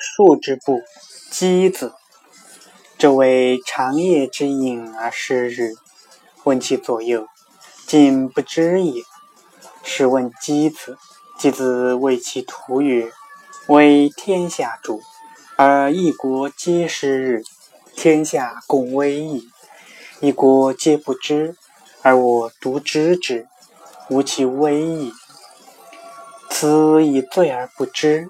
树之不，箕子。这为长夜之饮而失日。问其左右，竟不知也。是问箕子。箕子谓其徒曰：“为天下主，而一国皆失日，天下共危矣。一国皆不知，而我独知之，无其危矣。此以罪而不知。”